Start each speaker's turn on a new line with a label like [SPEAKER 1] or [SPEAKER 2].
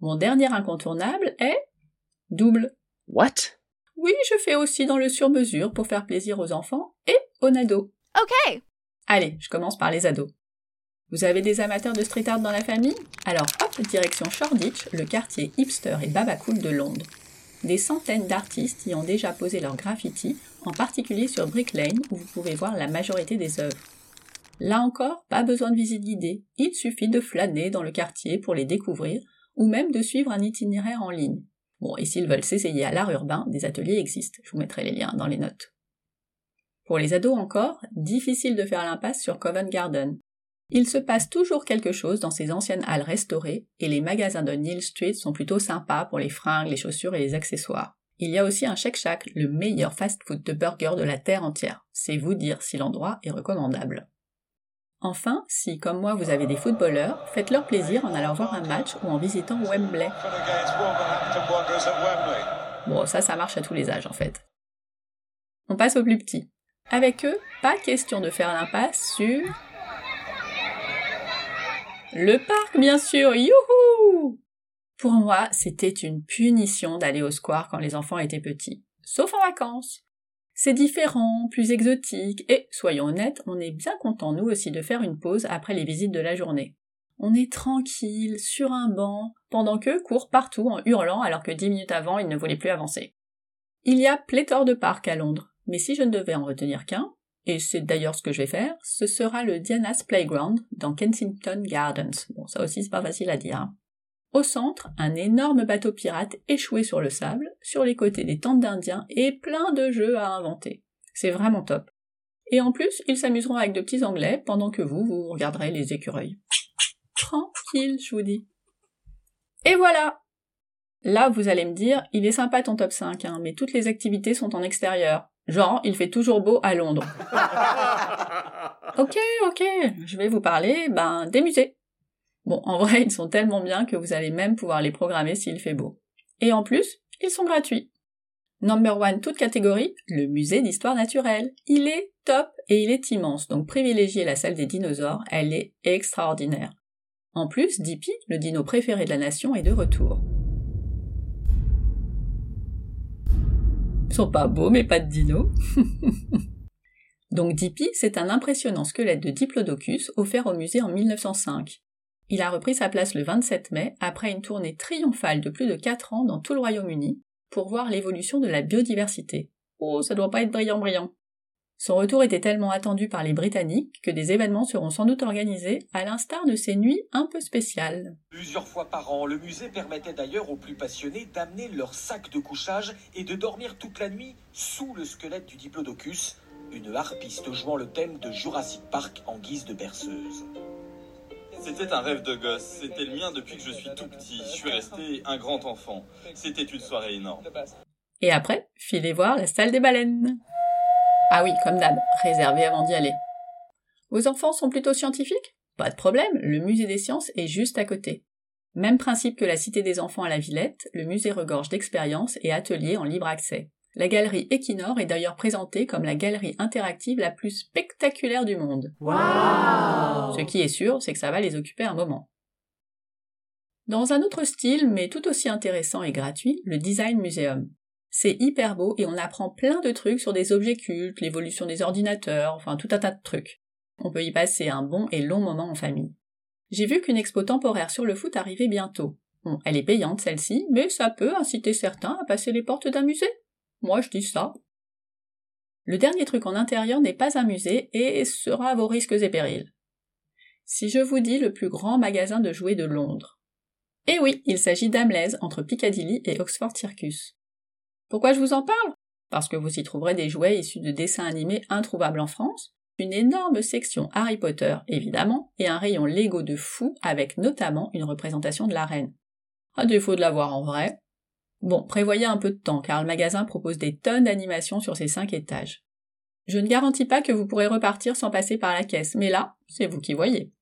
[SPEAKER 1] Mon dernier incontournable est double.
[SPEAKER 2] What?
[SPEAKER 1] Oui, je fais aussi dans le sur-mesure pour faire plaisir aux enfants et aux nados.
[SPEAKER 3] Okay.
[SPEAKER 1] Allez, je commence par les ados. Vous avez des amateurs de street art dans la famille? Alors hop, direction Shoreditch, le quartier hipster et babacool de Londres. Des centaines d'artistes y ont déjà posé leurs graffitis, en particulier sur Brick Lane où vous pouvez voir la majorité des œuvres. Là encore, pas besoin de visite guidée, il suffit de flâner dans le quartier pour les découvrir, ou même de suivre un itinéraire en ligne. Bon, et s'ils veulent s'essayer à l'art urbain, des ateliers existent, je vous mettrai les liens dans les notes. Pour les ados encore, difficile de faire l'impasse sur Covent Garden. Il se passe toujours quelque chose dans ces anciennes halles restaurées, et les magasins de Neil Street sont plutôt sympas pour les fringues, les chaussures et les accessoires. Il y a aussi un Shake Shack, le meilleur fast-food de burgers de la terre entière. C'est vous dire si l'endroit est recommandable. Enfin, si comme moi vous avez des footballeurs, faites-leur plaisir en allant voir un match ou en visitant Wembley. Bon, ça, ça marche à tous les âges en fait. On passe aux plus petits. Avec eux, pas question de faire l'impasse sur... Le parc, bien sûr, youhou Pour moi, c'était une punition d'aller au square quand les enfants étaient petits. Sauf en vacances. C'est différent, plus exotique, et, soyons honnêtes, on est bien content nous aussi de faire une pause après les visites de la journée. On est tranquille, sur un banc, pendant qu'eux courent partout en hurlant alors que dix minutes avant ils ne voulaient plus avancer. Il y a pléthore de parcs à Londres, mais si je ne devais en retenir qu'un, et c'est d'ailleurs ce que je vais faire, ce sera le Diana's Playground dans Kensington Gardens. Bon, ça aussi c'est pas facile à dire. Hein. Au centre, un énorme bateau pirate échoué sur le sable, sur les côtés des tentes d'indiens et plein de jeux à inventer. C'est vraiment top. Et en plus, ils s'amuseront avec de petits anglais pendant que vous, vous regarderez les écureuils. Tranquille, je vous dis. Et voilà Là, vous allez me dire, il est sympa ton top 5, hein, mais toutes les activités sont en extérieur. Genre, il fait toujours beau à Londres. ok, ok, je vais vous parler, ben, des musées. Bon, en vrai, ils sont tellement bien que vous allez même pouvoir les programmer s'il fait beau. Et en plus, ils sont gratuits. Number one, toute catégorie, le musée d'histoire naturelle. Il est top et il est immense, donc privilégiez la salle des dinosaures, elle est extraordinaire. En plus, Dippy, le dino préféré de la nation, est de retour. Ils sont pas beaux, mais pas de dino. donc Dippy, c'est un impressionnant squelette de Diplodocus offert au musée en 1905. Il a repris sa place le 27 mai après une tournée triomphale de plus de 4 ans dans tout le Royaume-Uni pour voir l'évolution de la biodiversité. Oh, ça doit pas être brillant brillant. Son retour était tellement attendu par les Britanniques que des événements seront sans doute organisés, à l'instar de ces nuits un peu spéciales.
[SPEAKER 4] Plusieurs fois par an, le musée permettait d'ailleurs aux plus passionnés d'amener leur sac de couchage et de dormir toute la nuit sous le squelette du Diplodocus, une harpiste jouant le thème de Jurassic Park en guise de berceuse.
[SPEAKER 5] C'était un rêve de gosse. C'était le mien depuis que je suis tout petit. Je suis resté un grand enfant. C'était une soirée énorme.
[SPEAKER 1] Et après, filez voir la salle des baleines. Ah oui, comme d'hab, réservé avant d'y aller. Vos enfants sont plutôt scientifiques? Pas de problème, le musée des sciences est juste à côté. Même principe que la Cité des enfants à la Villette, le musée regorge d'expériences et ateliers en libre accès. La galerie Equinor est d'ailleurs présentée comme la galerie interactive la plus spectaculaire du monde. Ce qui est sûr, c'est que ça va les occuper un moment. Dans un autre style, mais tout aussi intéressant et gratuit, le Design Museum. C'est hyper beau et on apprend plein de trucs sur des objets cultes, l'évolution des ordinateurs, enfin tout un tas de trucs. On peut y passer un bon et long moment en famille. J'ai vu qu'une expo temporaire sur le foot arrivait bientôt. Bon, elle est payante celle-ci, mais ça peut inciter certains à passer les portes d'un musée. Moi, je dis ça. Le dernier truc en intérieur n'est pas un musée et sera à vos risques et périls. Si je vous dis le plus grand magasin de jouets de Londres. Eh oui, il s'agit d'Amlaise entre Piccadilly et Oxford Circus. Pourquoi je vous en parle? Parce que vous y trouverez des jouets issus de dessins animés introuvables en France, une énorme section Harry Potter, évidemment, et un rayon Lego de fou avec notamment une représentation de la reine. À défaut de la voir en vrai, Bon, prévoyez un peu de temps, car le magasin propose des tonnes d'animations sur ses cinq étages. Je ne garantis pas que vous pourrez repartir sans passer par la caisse, mais là, c'est vous qui voyez.